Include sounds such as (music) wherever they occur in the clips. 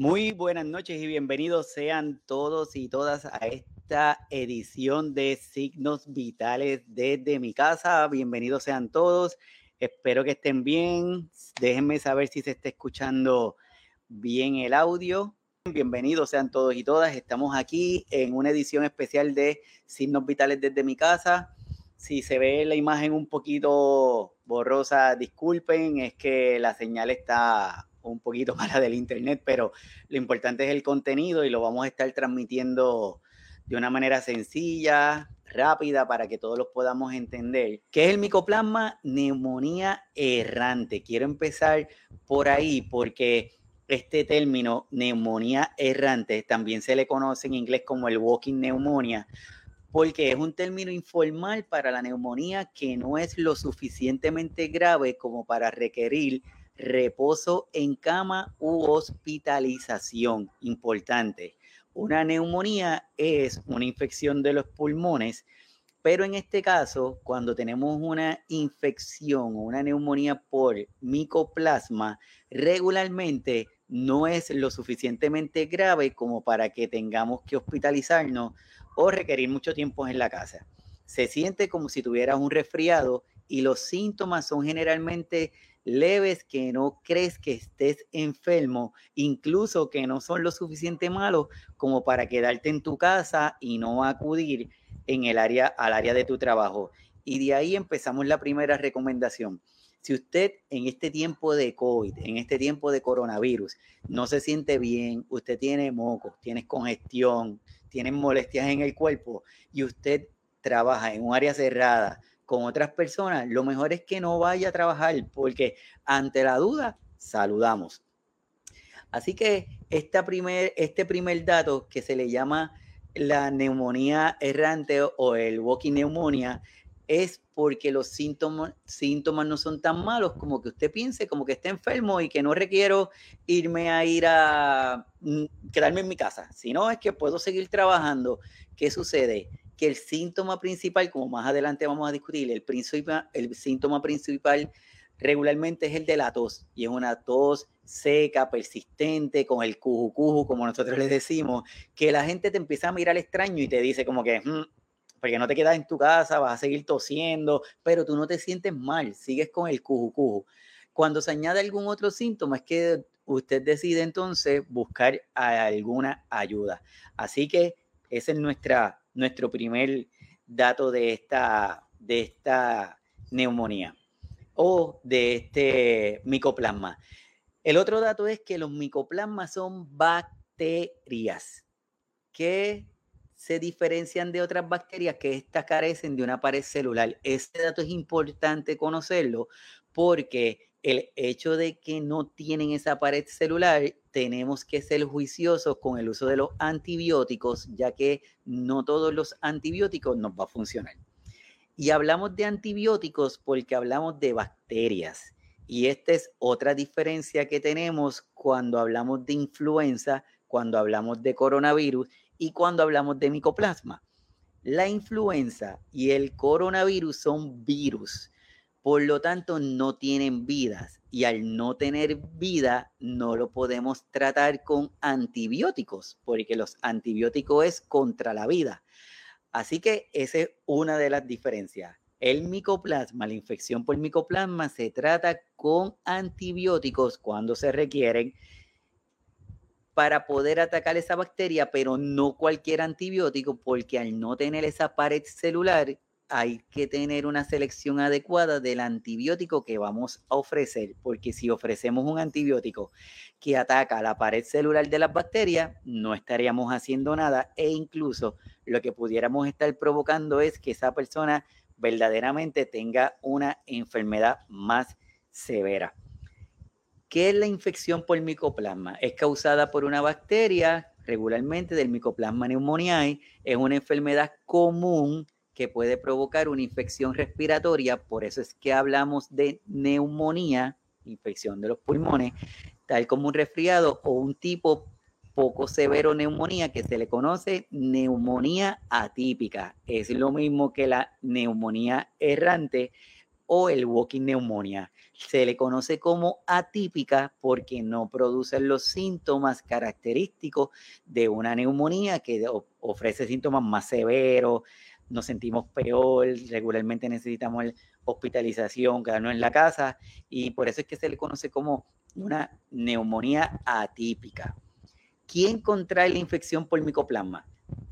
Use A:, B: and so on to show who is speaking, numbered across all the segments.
A: Muy buenas noches y bienvenidos sean todos y todas a esta edición de Signos Vitales desde mi casa. Bienvenidos sean todos. Espero que estén bien. Déjenme saber si se está escuchando bien el audio. Bienvenidos sean todos y todas. Estamos aquí en una edición especial de Signos Vitales desde mi casa. Si se ve la imagen un poquito borrosa, disculpen, es que la señal está un poquito (laughs) mala del internet, pero lo importante es el contenido y lo vamos a estar transmitiendo de una manera sencilla, rápida, para que todos los podamos entender. ¿Qué es el micoplasma? Neumonía errante. Quiero empezar por ahí porque este término, neumonía errante, también se le conoce en inglés como el walking pneumonia, porque es un término informal para la neumonía que no es lo suficientemente grave como para requerir reposo en cama u hospitalización. Importante. Una neumonía es una infección de los pulmones, pero en este caso, cuando tenemos una infección o una neumonía por micoplasma, regularmente no es lo suficientemente grave como para que tengamos que hospitalizarnos o requerir mucho tiempo en la casa. Se siente como si tuvieras un resfriado y los síntomas son generalmente leves que no crees que estés enfermo, incluso que no son lo suficiente malos como para quedarte en tu casa y no acudir en el área al área de tu trabajo. Y de ahí empezamos la primera recomendación. Si usted en este tiempo de COVID, en este tiempo de coronavirus, no se siente bien, usted tiene mocos, tiene congestión, tiene molestias en el cuerpo y usted trabaja en un área cerrada, con otras personas, lo mejor es que no vaya a trabajar porque ante la duda, saludamos. Así que esta primer, este primer dato que se le llama la neumonía errante o el walking neumonía es porque los síntomas, síntomas no son tan malos como que usted piense, como que está enfermo y que no requiero irme a ir a mm, quedarme en mi casa, sino es que puedo seguir trabajando. ¿Qué sucede? Que el síntoma principal, como más adelante vamos a discutir, el, el síntoma principal regularmente es el de la tos, y es una tos seca, persistente, con el cuju como nosotros le decimos, que la gente te empieza a mirar extraño y te dice como que, mm, porque no te quedas en tu casa, vas a seguir tosiendo, pero tú no te sientes mal, sigues con el cuju Cuando se añade algún otro síntoma, es que usted decide entonces buscar alguna ayuda. Así que esa es nuestra nuestro primer dato de esta, de esta neumonía o de este micoplasma. El otro dato es que los micoplasmas son bacterias que se diferencian de otras bacterias que estas carecen de una pared celular. Este dato es importante conocerlo porque el hecho de que no tienen esa pared celular, tenemos que ser juiciosos con el uso de los antibióticos, ya que no todos los antibióticos nos va a funcionar. Y hablamos de antibióticos porque hablamos de bacterias. Y esta es otra diferencia que tenemos cuando hablamos de influenza, cuando hablamos de coronavirus y cuando hablamos de micoplasma. La influenza y el coronavirus son virus por lo tanto, no tienen vidas y al no tener vida no lo podemos tratar con antibióticos, porque los antibióticos es contra la vida. Así que esa es una de las diferencias. El micoplasma, la infección por micoplasma, se trata con antibióticos cuando se requieren para poder atacar esa bacteria, pero no cualquier antibiótico, porque al no tener esa pared celular, hay que tener una selección adecuada del antibiótico que vamos a ofrecer, porque si ofrecemos un antibiótico que ataca la pared celular de las bacterias, no estaríamos haciendo nada e incluso lo que pudiéramos estar provocando es que esa persona verdaderamente tenga una enfermedad más severa. ¿Qué es la infección por micoplasma? Es causada por una bacteria, regularmente del micoplasma pneumoniae, es una enfermedad común que puede provocar una infección respiratoria, por eso es que hablamos de neumonía, infección de los pulmones, tal como un resfriado o un tipo poco severo neumonía que se le conoce neumonía atípica. Es lo mismo que la neumonía errante, o el walking neumonía. Se le conoce como atípica porque no produce los síntomas característicos de una neumonía que ofrece síntomas más severos, nos sentimos peor, regularmente necesitamos hospitalización, quedarnos en la casa y por eso es que se le conoce como una neumonía atípica. ¿Quién contrae la infección por micoplasma?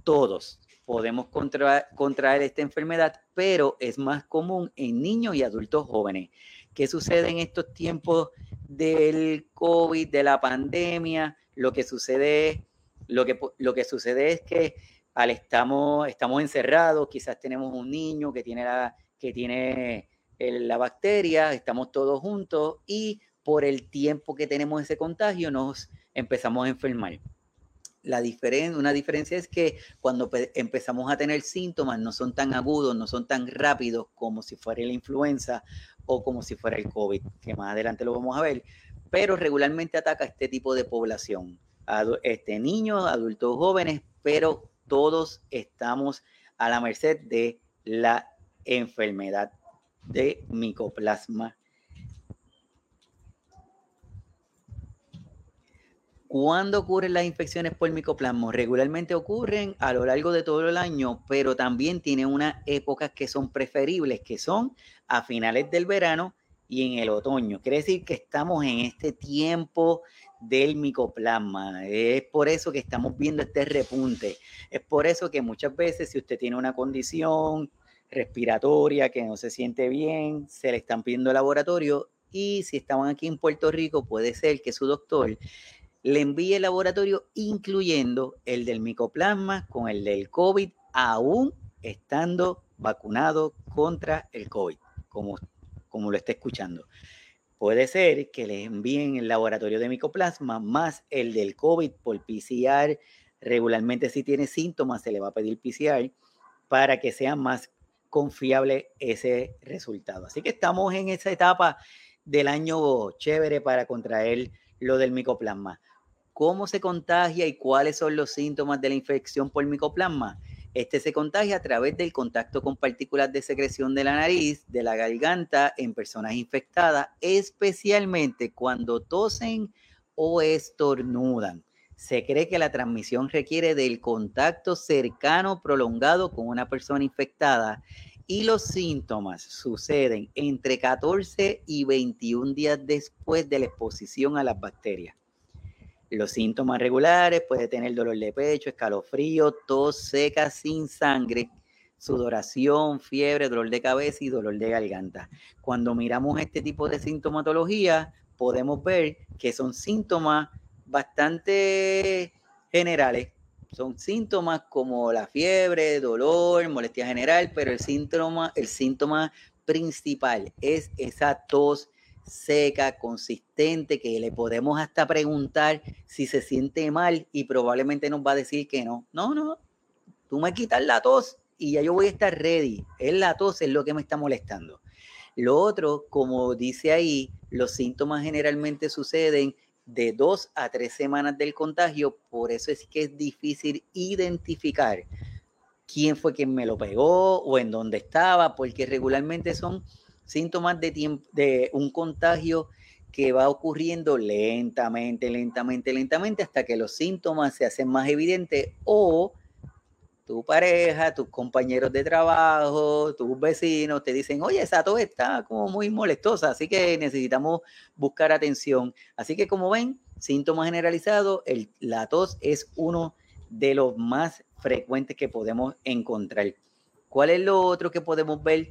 A: Todos podemos contraer esta enfermedad, pero es más común en niños y adultos jóvenes. ¿Qué sucede en estos tiempos del COVID, de la pandemia? Lo que sucede, lo que, lo que sucede es que al estamos, estamos encerrados, quizás tenemos un niño que tiene la, que tiene la bacteria, estamos todos juntos y por el tiempo que tenemos ese contagio nos empezamos a enfermar. La una diferencia es que cuando empezamos a tener síntomas no son tan agudos, no son tan rápidos como si fuera la influenza o como si fuera el COVID, que más adelante lo vamos a ver, pero regularmente ataca a este tipo de población, este, niños, adultos jóvenes, pero todos estamos a la merced de la enfermedad de micoplasma. ¿Cuándo ocurren las infecciones por micoplasma? Regularmente ocurren a lo largo de todo el año, pero también tiene unas épocas que son preferibles, que son a finales del verano y en el otoño. Quiere decir que estamos en este tiempo del micoplasma. Es por eso que estamos viendo este repunte. Es por eso que muchas veces si usted tiene una condición respiratoria que no se siente bien, se le están pidiendo laboratorio y si estaban aquí en Puerto Rico puede ser que su doctor le envíe el laboratorio incluyendo el del micoplasma con el del COVID aún estando vacunado contra el COVID, como, como lo está escuchando. Puede ser que le envíen el laboratorio de micoplasma más el del COVID por PCR. Regularmente si tiene síntomas se le va a pedir PCR para que sea más confiable ese resultado. Así que estamos en esa etapa del año chévere para contraer lo del micoplasma. ¿Cómo se contagia y cuáles son los síntomas de la infección por micoplasma? Este se contagia a través del contacto con partículas de secreción de la nariz, de la garganta en personas infectadas, especialmente cuando tosen o estornudan. Se cree que la transmisión requiere del contacto cercano prolongado con una persona infectada y los síntomas suceden entre 14 y 21 días después de la exposición a las bacterias. Los síntomas regulares puede tener dolor de pecho, escalofrío, tos seca sin sangre, sudoración, fiebre, dolor de cabeza y dolor de garganta. Cuando miramos este tipo de sintomatología, podemos ver que son síntomas bastante generales. Son síntomas como la fiebre, dolor, molestia general, pero el síntoma, el síntoma principal es esa tos seca, consistente, que le podemos hasta preguntar si se siente mal y probablemente nos va a decir que no. No, no, tú me quitas la tos y ya yo voy a estar ready. Es la tos, es lo que me está molestando. Lo otro, como dice ahí, los síntomas generalmente suceden de dos a tres semanas del contagio, por eso es que es difícil identificar quién fue quien me lo pegó o en dónde estaba, porque regularmente son síntomas de, un contagio que va ocurriendo lentamente, lentamente, lentamente, hasta que los síntomas se hacen más evidentes o tu pareja, tus compañeros de trabajo, tus vecinos te dicen, oye, esa tos está como muy molestosa, así que necesitamos buscar atención. Así que como ven, síntomas generalizados, el, la tos es uno de los más frecuentes que podemos encontrar. ¿Cuál es lo otro que podemos ver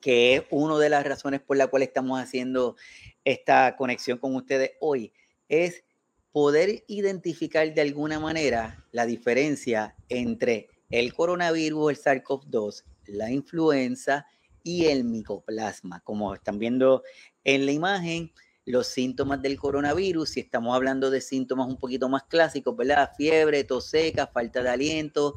A: que es una de las razones por la cual estamos haciendo esta conexión con ustedes hoy, es poder identificar de alguna manera la diferencia entre el coronavirus, el SARS-CoV-2, la influenza y el micoplasma. Como están viendo en la imagen, los síntomas del coronavirus, si estamos hablando de síntomas un poquito más clásicos, ¿verdad? Fiebre, tos seca, falta de aliento,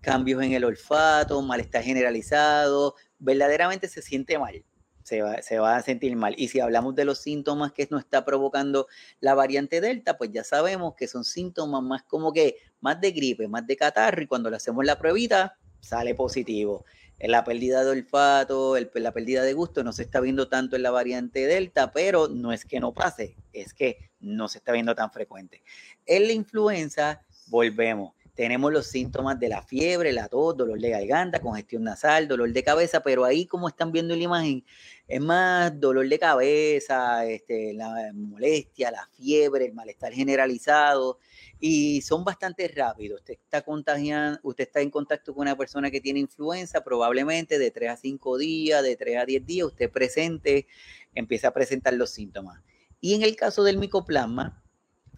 A: cambios en el olfato, malestar generalizado, verdaderamente se siente mal, se va, a sentir mal. Y si hablamos de los síntomas que nos está provocando la variante Delta, pues ya sabemos que son síntomas más como que más de gripe, más de catarro, y cuando le hacemos la pruebita, sale positivo. la pérdida de olfato, la pérdida de gusto no se está viendo tanto en la variante Delta, pero no es que no pase, es que no se está viendo tan frecuente. En la influenza, volvemos. Tenemos los síntomas de la fiebre, la tos, dolor de garganta, congestión nasal, dolor de cabeza, pero ahí como están viendo en la imagen, es más dolor de cabeza, este, la molestia, la fiebre, el malestar generalizado, y son bastante rápidos. Usted está contagiando, usted está en contacto con una persona que tiene influenza, probablemente de 3 a 5 días, de 3 a 10 días, usted presente, empieza a presentar los síntomas. Y en el caso del micoplasma,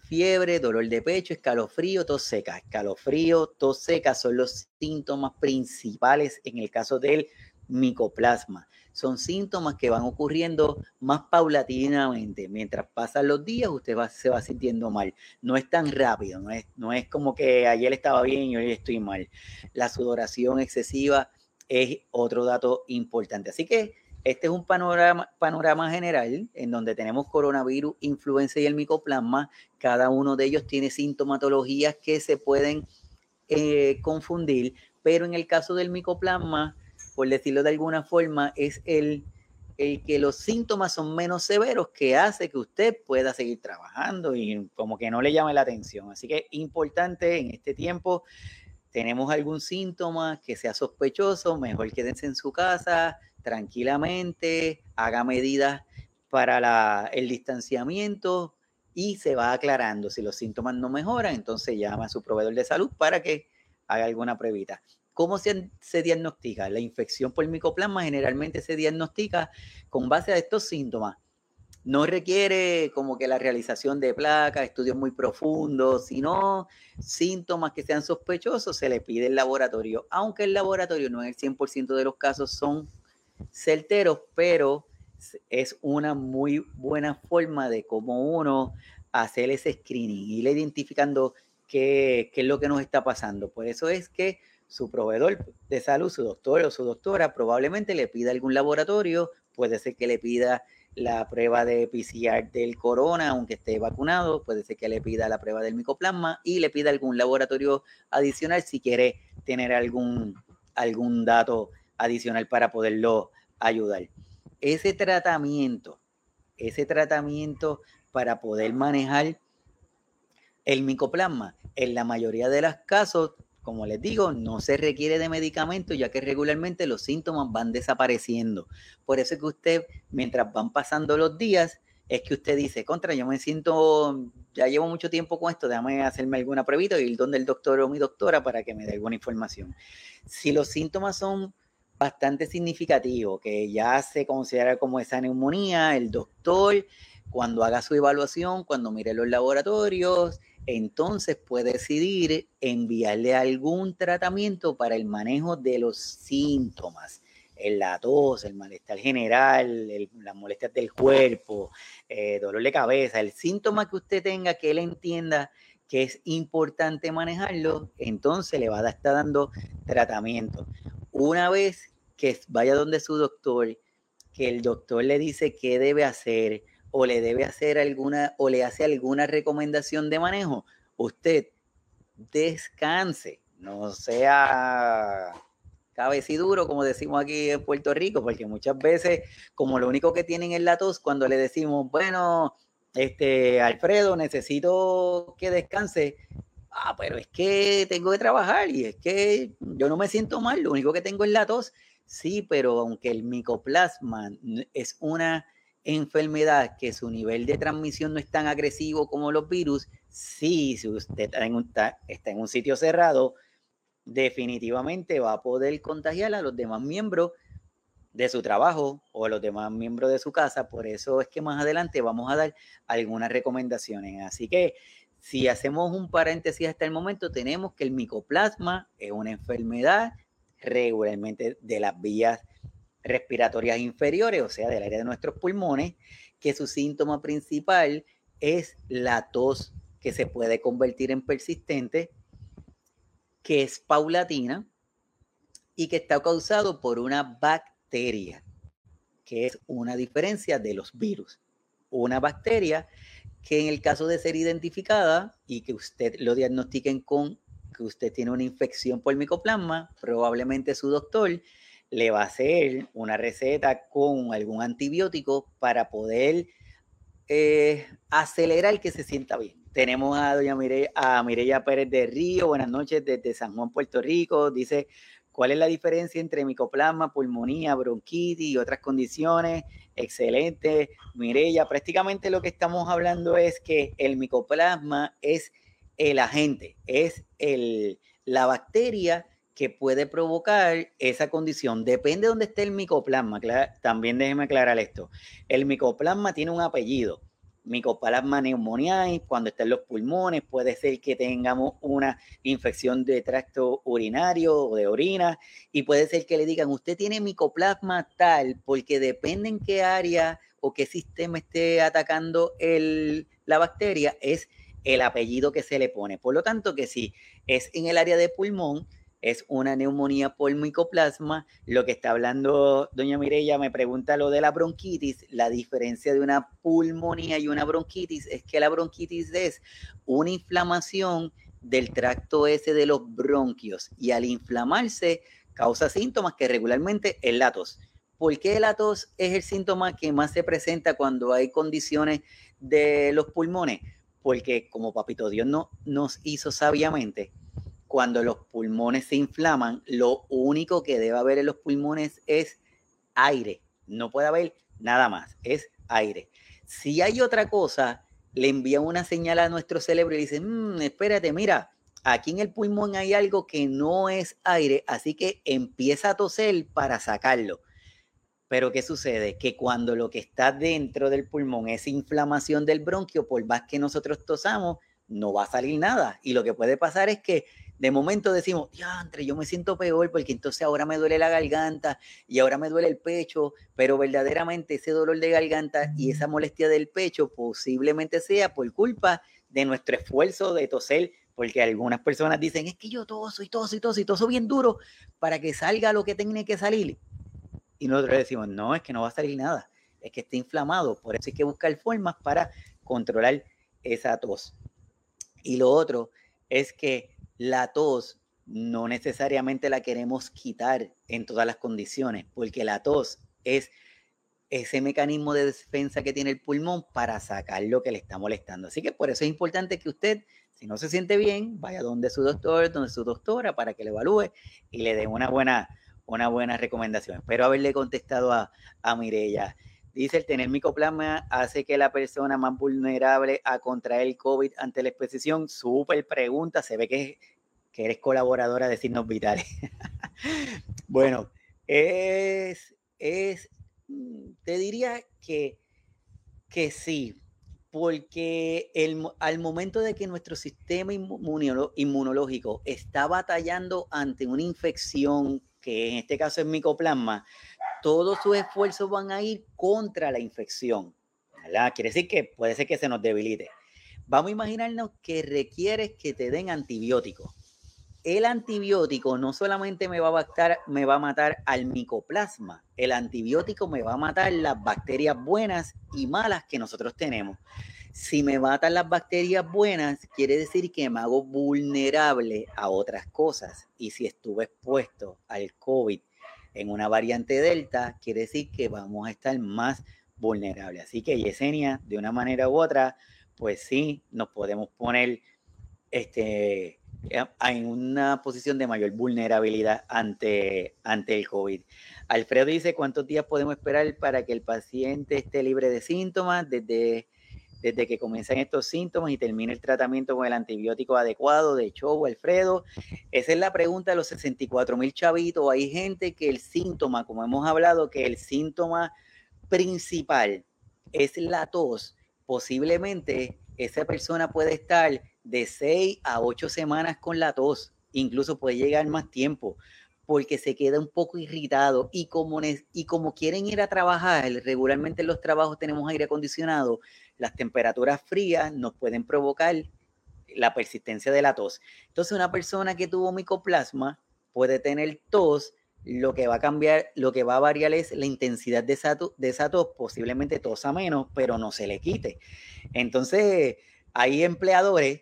A: fiebre, dolor de pecho, escalofrío, tos seca. Escalofrío, tos seca son los síntomas principales en el caso del micoplasma son síntomas que van ocurriendo más paulatinamente. Mientras pasan los días, usted se va sintiendo mal. No es tan rápido, no es, no es como que ayer estaba bien y hoy estoy mal. La sudoración excesiva es otro dato importante. Así que este es un panorama, panorama general en donde tenemos coronavirus, influenza y el micoplasma. Cada uno de ellos tiene sintomatologías que se pueden eh, confundir, pero en el caso del micoplasma, por decirlo de alguna forma, es el, el que los síntomas son menos severos que hace que usted pueda seguir trabajando y como que no le llame la atención. Así que importante en este tiempo, tenemos algún síntoma que sea sospechoso, mejor quédense en su casa tranquilamente, haga medidas para el distanciamiento y se va aclarando. Si los síntomas no mejoran, entonces llama a su proveedor de salud para que haga alguna pruebita. ¿Cómo se, diagnostica? La infección por micoplasma generalmente se diagnostica con base a estos síntomas. No requiere como que la realización de placas, estudios muy profundos, sino síntomas que sean sospechosos, se le pide el laboratorio, aunque el laboratorio no en el 100% de los casos son certeros, pero es una muy buena forma de cómo uno hacer ese screening, ir identificando qué, es lo que nos está pasando. Por eso es que su proveedor de salud, su doctor o su doctora, probablemente le pida algún laboratorio, puede ser que le pida la prueba de PCR del corona, aunque esté vacunado, puede ser que le pida la prueba del micoplasma y le pida algún laboratorio adicional si quiere tener algún, algún dato adicional para poderlo ayudar. Ese tratamiento, ese tratamiento para poder manejar el micoplasma, en la mayoría de los casos como les digo, no se requiere de medicamentos ya que regularmente los síntomas van desapareciendo. Por eso es que usted, mientras van pasando los días, es que usted dice, contra, yo me siento, ya llevo mucho tiempo con esto, déjame hacerme alguna pruebita y ir donde el doctor o mi doctora para que me dé alguna información. Si los síntomas son bastante significativos, que ya se considera como esa neumonía, el doctor, cuando haga su evaluación, cuando mire los laboratorios, entonces puede decidir enviarle algún tratamiento para el manejo de los síntomas, el la tos, el malestar general, las molestias del cuerpo, eh, dolor de cabeza, el síntoma que usted tenga que él entienda que es importante manejarlo, entonces le va a estar dando tratamiento. Una vez que vaya donde su doctor, que el doctor le dice qué debe hacer, o le debe hacer alguna o le hace alguna recomendación de manejo, usted descanse, no sea cabeciduro, como decimos aquí en Puerto Rico, porque muchas veces, como lo único que tienen es la tos, cuando le decimos, bueno, este, Alfredo, necesito que descanse, ah, pero es que tengo que trabajar y es que yo no me siento mal, lo único que tengo es la tos. Sí, pero aunque el micoplasma es una enfermedad que su nivel de transmisión no es tan agresivo como los virus, sí, si usted está en un, está en un sitio cerrado, definitivamente va a poder contagiar a los demás miembros de su trabajo o los demás miembros de su casa. Por eso es que más adelante vamos a dar algunas recomendaciones. Así que si hacemos un paréntesis hasta el momento, tenemos que el micoplasma es una enfermedad regularmente de las vías respiratorias inferiores, o sea, del área de nuestros pulmones, que su síntoma principal es la tos que se puede convertir en persistente, que es paulatina y que está causado por una bacteria, que es una diferencia de los virus. Una bacteria que en el caso de ser identificada y que usted lo diagnostiquen con que usted tiene una infección por micoplasma, probablemente su doctor le va a hacer una receta con algún antibiótico para poder eh, acelerar que se sienta bien. Tenemos a doña Mireya, a Mireya Pérez de Río, buenas noches desde San Juan, Puerto Rico. Dice, ¿cuál es la diferencia entre micoplasma, pulmonía, bronquitis y otras condiciones? Excelente, Mireya. Prácticamente lo que estamos hablando es que el micoplasma es el agente, es el, la bacteria que puede provocar esa condición. Depende de dónde esté el micoplasma. También déjeme aclarar esto. El micoplasma tiene un apellido. Micoplasma pneumoniae, cuando está en los pulmones, puede ser que tengamos una infección de tracto urinario o de orina, y puede ser que le digan, usted tiene micoplasma tal, porque depende en qué área o qué sistema esté atacando el, la bacteria, es el apellido que se le pone. Por lo tanto, que si es en el área de pulmón, es una neumonía por micoplasma. Lo que está hablando doña Mireya me pregunta lo de la bronquitis. La diferencia de una pulmonía y una bronquitis es que la bronquitis es una inflamación del tracto ese de los bronquios y al inflamarse causa síntomas que regularmente es la tos. ¿Por qué la tos es el síntoma que más se presenta cuando hay condiciones de los pulmones? Porque como Papito Dios no, nos hizo sabiamente, cuando los pulmones se inflaman, lo único que debe haber en los pulmones es aire. No puede haber nada más, es aire. Si hay otra cosa, le envían una señal a nuestro cerebro y dicen, mm, espérate, mira, aquí en el pulmón hay algo que no es aire, así que empieza a toser para sacarlo. Pero ¿qué sucede? Que cuando lo que está dentro del pulmón es inflamación del bronquio, por más que nosotros tosamos, no va a salir nada. Y lo que puede pasar es que de momento decimos, entre yo me siento peor porque entonces ahora me duele la garganta y ahora me duele el pecho, pero verdaderamente ese dolor de garganta y esa molestia del pecho posiblemente sea por culpa de nuestro esfuerzo de toser, porque algunas personas dicen, es que yo toso y toso y toso y toso bien duro para que salga lo que tiene que salir. Y nosotros decimos, no, es que no va a salir nada, es que está inflamado, por eso hay que buscar formas para controlar esa tos. Y lo otro es que la tos no necesariamente la queremos quitar en todas las condiciones, porque la tos es ese mecanismo de defensa que tiene el pulmón para sacar lo que le está molestando. Así que por eso es importante que usted, si no se siente bien, vaya donde su doctor, donde su doctora, para que le evalúe y le dé una buena, una recomendación. Espero haberle contestado a, a Mirella. Dice, el tener micoplasma hace que la persona más vulnerable a contraer el COVID ante la exposición. Súper pregunta, se ve que, eres colaboradora de signos vitales. (laughs) bueno, es, es, te diría que, que sí, porque el, al momento de que nuestro sistema inmunológico está batallando ante una infección, que en este caso es micoplasma, todos sus esfuerzos van a ir contra la infección. ¿verdad? Quiere decir que puede ser que se nos debilite. Vamos a imaginarnos que requieres que te den antibióticos. El antibiótico no solamente me va, a matar, me va a matar al micoplasma, el antibiótico me va a matar las bacterias buenas y malas que nosotros tenemos. Si me matan las bacterias buenas, quiere decir que me hago vulnerable a otras cosas. Y si estuve expuesto al COVID en una variante Delta, quiere decir que vamos a estar más vulnerables. Así que Yesenia, de una manera u otra, pues sí, nos podemos poner este, en una posición de mayor vulnerabilidad ante, ante el COVID. Alfredo dice, ¿cuántos días podemos esperar para que el paciente esté libre de síntomas? Desde desde que comienzan estos síntomas y termine el tratamiento con el antibiótico adecuado de show, Alfredo? Esa es la pregunta de los 64 mil chavitos. Hay gente que el síntoma, como hemos hablado, que el síntoma principal es la tos. Posiblemente esa persona puede estar de 6 a 8 semanas con la tos, incluso puede llegar más tiempo porque se queda un poco irritado y como, y como quieren ir a trabajar, regularmente en los trabajos tenemos aire acondicionado, las temperaturas frías nos pueden provocar la persistencia de la tos. Entonces, una persona que tuvo micoplasma puede tener tos, lo que va a cambiar, lo que va a variar es la intensidad de esa, de esa tos, posiblemente tosa menos, pero no se le quite. Entonces, hay empleadores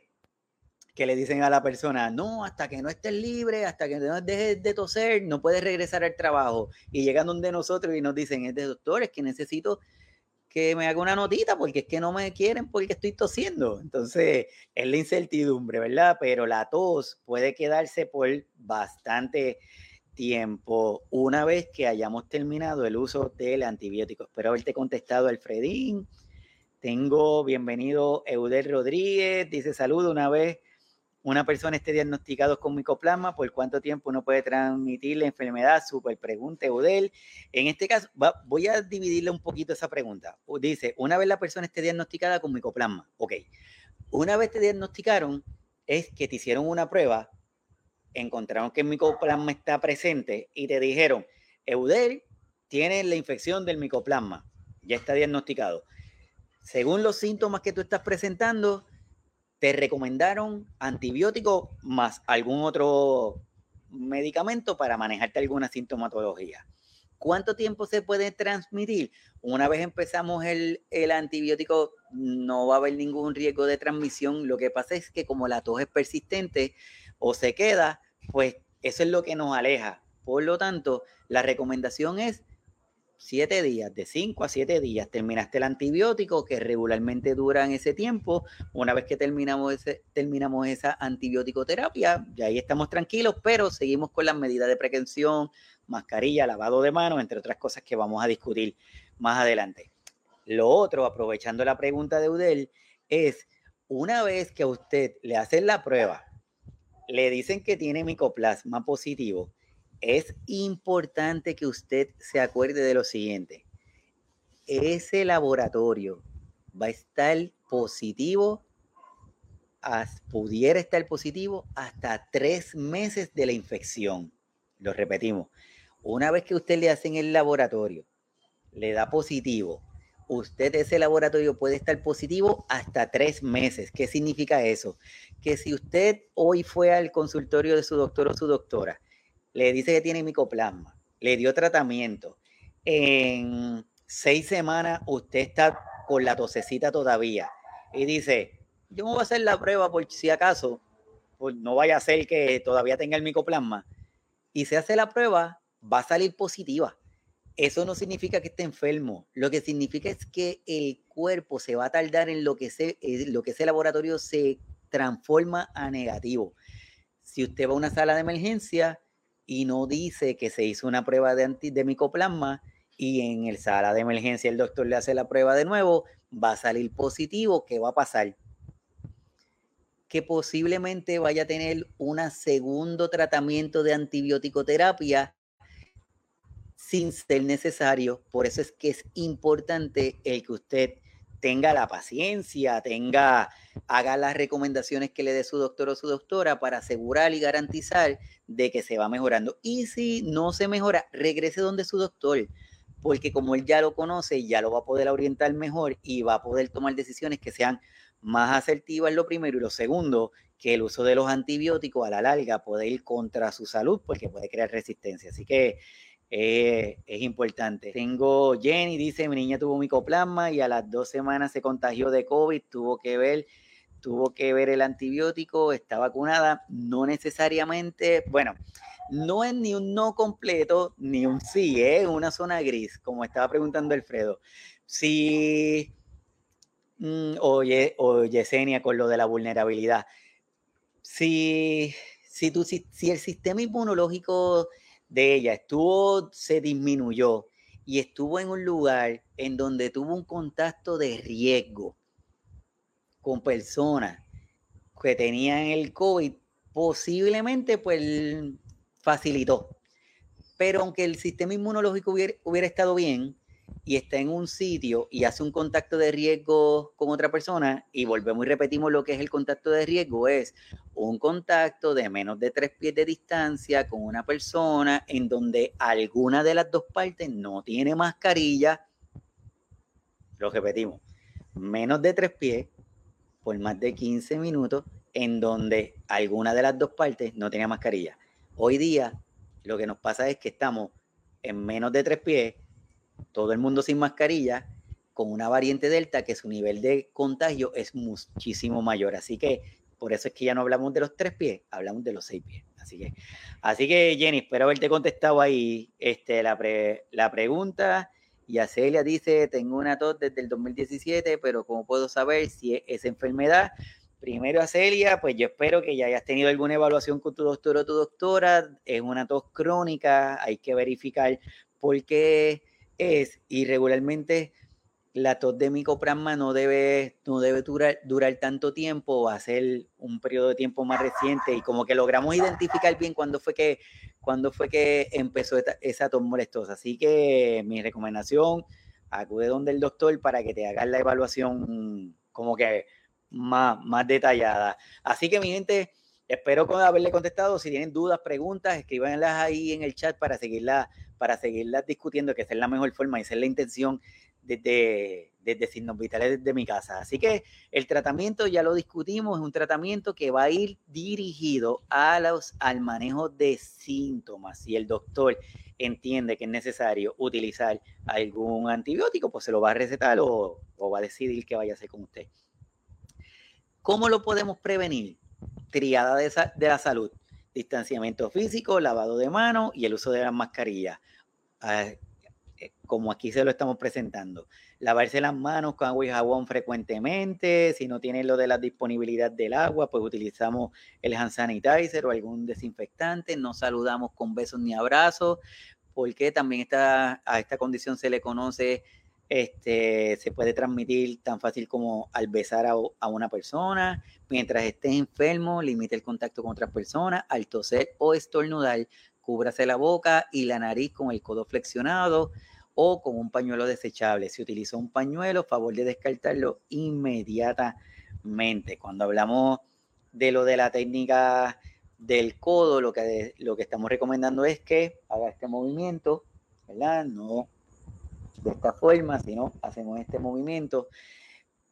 A: que le dicen a la persona, no, hasta que no estés libre, hasta que no dejes de toser, no puedes regresar al trabajo. Y llegan donde nosotros y nos dicen, es de doctor, es que necesito que me haga una notita porque es que no me quieren porque estoy tosiendo. Entonces, es la incertidumbre, ¿verdad? Pero la tos puede quedarse por bastante tiempo una vez que hayamos terminado el uso del antibiótico. Espero haberte contestado, Alfredín. Tengo bienvenido Eudel Rodríguez, dice saludo una vez una persona esté diagnosticado con micoplasma, ¿por cuánto tiempo uno puede transmitir la enfermedad? Super pregunta, Eudel. En este caso, voy a dividirle un poquito esa pregunta. Dice, una vez la persona esté diagnosticada con micoplasma, ok. Una vez te diagnosticaron, es que te hicieron una prueba, encontraron que el micoplasma está presente y te dijeron, Eudel tiene la infección del micoplasma, ya está diagnosticado. Según los síntomas que tú estás presentando, te recomendaron antibiótico más algún otro medicamento para manejarte alguna sintomatología. ¿Cuánto tiempo se puede transmitir? Una vez empezamos el, el, antibiótico, no va a haber ningún riesgo de transmisión. Lo que pasa es que como la tos es persistente o se queda, pues eso es lo que nos aleja. Por lo tanto, la recomendación es siete días, de cinco a siete días, terminaste el antibiótico que regularmente duran ese tiempo. Una vez que terminamos, ese, terminamos esa antibiótico terapia, ya ahí estamos tranquilos, pero seguimos con las medidas de prevención, mascarilla, lavado de manos, entre otras cosas que vamos a discutir más adelante. Lo otro, aprovechando la pregunta de Udel, es una vez que a usted le hacen la prueba, le dicen que tiene micoplasma positivo, es importante que usted se acuerde de lo siguiente. Ese laboratorio va a estar positivo, pudiera estar positivo hasta tres meses de la infección. Lo repetimos. Una vez que usted le hacen el laboratorio, le da positivo, usted ese laboratorio puede estar positivo hasta tres meses. ¿Qué significa eso? Que si usted hoy fue al consultorio de su doctor o su doctora le dice que tiene micoplasma, le dio tratamiento. En seis semanas usted está con la tosecita todavía y dice, yo me voy a hacer la prueba por si acaso, no vaya a ser que todavía tenga el micoplasma. Y se hace la prueba, va a salir positiva. Eso no significa que esté enfermo. Lo que significa es que el cuerpo se va a tardar en lo que, se, eh, lo que ese laboratorio se transforma a negativo. Si usted va a una sala de emergencia, y no dice que se hizo una prueba de, anti, micoplasma y en el sala de emergencia el doctor le hace la prueba de nuevo, va a salir positivo, ¿qué va a pasar? Que posiblemente vaya a tener un segundo tratamiento de antibiótico-terapia sin ser necesario. Por eso es que es importante el que usted tenga la paciencia, tenga, haga las recomendaciones que le dé su doctor o su doctora para asegurar y garantizar de que se va mejorando. Y si no se mejora, regrese donde su doctor, porque como él ya lo conoce, ya lo va a poder orientar mejor y va a poder tomar decisiones que sean más asertivas, lo primero. Y lo segundo, que el uso de los antibióticos a la larga puede ir contra su salud porque puede crear resistencia. Así que eh, es importante. Tengo Jenny, dice, mi niña tuvo micoplasma y a las dos semanas se contagió de COVID, tuvo que ver, tuvo que ver el antibiótico, está vacunada, no necesariamente, bueno, no es ni un no completo ni un sí, es una zona gris, como estaba preguntando Alfredo. Si, mm, o Yesenia con lo de la vulnerabilidad, si, si, tú, si el sistema inmunológico de ella estuvo, se disminuyó y estuvo en un lugar en donde tuvo un contacto de riesgo con personas que tenían el COVID, posiblemente pues facilitó. Pero aunque el sistema inmunológico hubiera, hubiera estado bien, y está en un sitio y hace un contacto de riesgo con otra persona, y volvemos y repetimos lo que es el contacto de riesgo, es un contacto de menos de tres pies de distancia con una persona en donde alguna de las dos partes no tiene mascarilla, lo repetimos, menos de tres pies por más de 15 minutos en donde alguna de las dos partes no tenía mascarilla. Hoy día lo que nos pasa es que estamos en menos de tres pies todo el mundo sin mascarilla, con una variante Delta que su nivel de contagio es muchísimo mayor. Así que por eso es que ya no hablamos de los tres pies, hablamos de los seis pies. Así que, así que Jenny, espero haberte contestado ahí este, la, la pregunta. Y a Celia dice, tengo una tos desde el 2017, pero ¿cómo puedo saber si es esa enfermedad? Primero a Celia, pues yo espero que ya hayas tenido alguna evaluación con tu doctor o tu doctora. Es una tos crónica, hay que verificar por qué es y regularmente la tos de micoplasma no debe, no debe durar, durar tanto tiempo o hacer un periodo de tiempo más reciente y como que logramos identificar bien cuándo fue que, cuándo fue que empezó esa tos molestosa. Así que mi recomendación, acude donde el doctor para que te haga la evaluación como que más, más detallada. Así que mi gente, espero haberle contestado. Si tienen dudas, preguntas, escríbanlas ahí en el chat para seguirla, para seguirlas discutiendo, que esa es la mejor forma y esa es la intención desde, desde signos vitales desde mi casa. Así que el tratamiento, ya lo discutimos, es un tratamiento que va a ir dirigido a los, al manejo de síntomas. Si el doctor entiende que es necesario utilizar algún antibiótico, pues se lo va a recetar o, va a decidir qué vaya a hacer con usted. ¿Cómo lo podemos prevenir? Triada de la salud. Distanciamiento físico, lavado de manos y el uso de las mascarillas. Ah, eh, como aquí se lo estamos presentando. Lavarse las manos con agua y jabón frecuentemente. Si no tienen lo de la disponibilidad del agua, pues utilizamos el hand sanitizer o algún desinfectante. No saludamos con besos ni abrazos, porque también está, a esta condición se le conoce, este, se puede transmitir tan fácil como al besar a, una persona. Mientras estés enfermo, limite el contacto con otras personas. Al toser o estornudar, cúbrase la boca y la nariz con el codo flexionado o con un pañuelo desechable. Si utiliza un pañuelo, favor de descartarlo inmediatamente. Cuando hablamos de lo de la técnica del codo, lo que, lo que estamos recomendando es que haga este movimiento, ¿verdad? No de esta forma, sino hacemos este movimiento.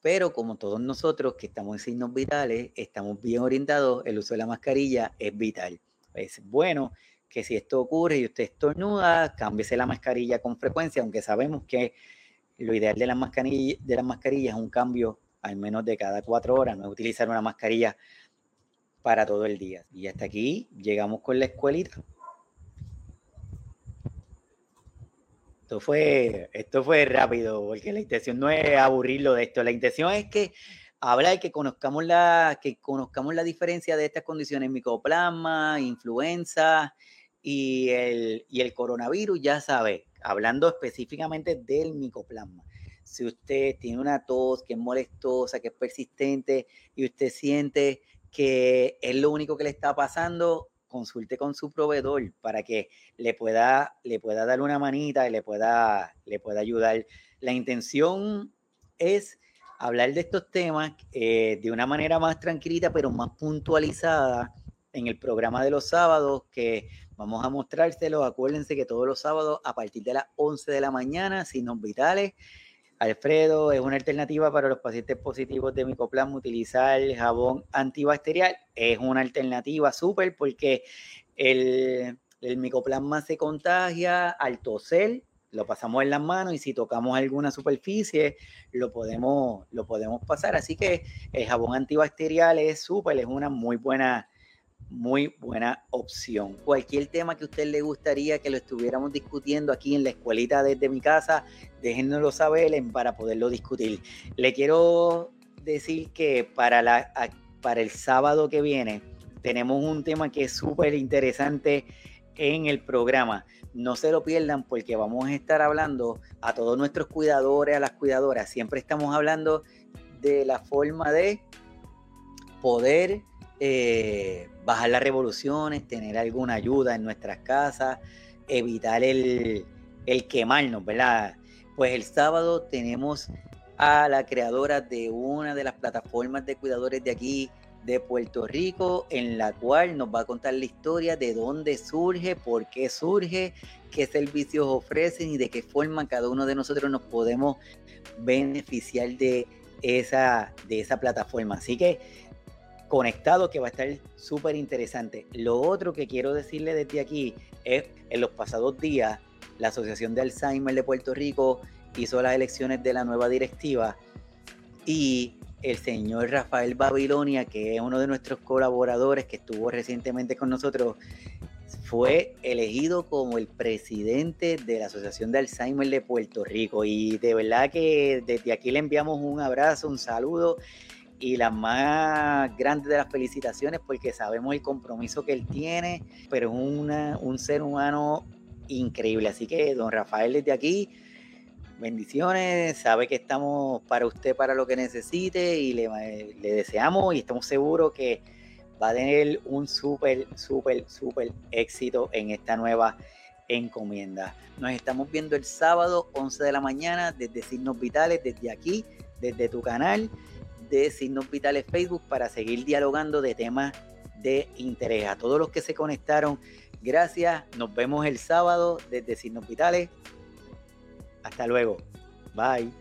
A: Pero como todos nosotros que estamos en signos vitales, estamos bien orientados, el uso de la mascarilla es vital. Es bueno que si esto ocurre y usted estornuda, cámbiese la mascarilla con frecuencia, aunque sabemos que lo ideal de las mascarillas, de las mascarillas es un cambio al menos de cada cuatro horas, no es utilizar una mascarilla para todo el día. Y hasta aquí llegamos con la escuelita. Esto fue, esto fue rápido, porque la intención no es aburrirlo de esto, la intención es que hablar que conozcamos la, que conozcamos la diferencia de estas condiciones, micoplasma, influenza, y el, y el coronavirus, ya sabe, hablando específicamente del micoplasma. Si usted tiene una tos que es molestosa, que es persistente y usted siente que es lo único que le está pasando, consulte con su proveedor para que le pueda, le pueda dar una manita y le pueda, le pueda ayudar. La intención es hablar de estos temas eh, de una manera más tranquilita, pero más puntualizada en el programa de los sábados, que Vamos a mostrárselo. Acuérdense que todos los sábados a partir de las 11 de la mañana, signos vitales. Alfredo, es una alternativa para los pacientes positivos de micoplasma utilizar el jabón antibacterial. Es una alternativa súper porque el, el micoplasma se contagia al toser, lo pasamos en las manos y si tocamos alguna superficie lo podemos, lo podemos pasar. Así que el jabón antibacterial es súper, es una muy buena muy buena opción. Cualquier tema que a usted le gustaría que lo estuviéramos discutiendo aquí en la escuelita desde mi casa, déjenoslo saber para poderlo discutir. Le quiero decir que para, la, para el sábado que viene tenemos un tema que es súper interesante en el programa. No se lo pierdan porque vamos a estar hablando a todos nuestros cuidadores, a las cuidadoras. Siempre estamos hablando de la forma de poder eh, bajar las revoluciones, tener alguna ayuda en nuestras casas, evitar el, el quemarnos, ¿verdad? Pues el sábado tenemos a la creadora de una de las plataformas de cuidadores de aquí, de Puerto Rico, en la cual nos va a contar la historia de dónde surge, por qué surge, qué servicios ofrecen y de qué forma cada uno de nosotros nos podemos beneficiar de esa, de esa plataforma. Así que conectado que va a estar súper interesante. Lo otro que quiero decirle desde aquí es, en los pasados días, la Asociación de Alzheimer de Puerto Rico hizo las elecciones de la nueva directiva y el señor Rafael Babilonia, que es uno de nuestros colaboradores que estuvo recientemente con nosotros, fue elegido como el presidente de la Asociación de Alzheimer de Puerto Rico. Y de verdad que desde aquí le enviamos un abrazo, un saludo y la más grande de las felicitaciones porque sabemos el compromiso que él tiene, pero es un ser humano increíble. Así que, don Rafael, desde aquí, bendiciones, sabe que estamos para usted, para lo que necesite y le, le deseamos y estamos seguros que va a tener un súper, súper, súper éxito en esta nueva encomienda. Nos estamos viendo el sábado 11 de la mañana desde Signos Vitales, desde aquí, desde tu canal de Signos Vitales Facebook para seguir dialogando de temas de interés. A todos los que se conectaron, gracias. Nos vemos el sábado desde Signos Vitales. Hasta luego. Bye.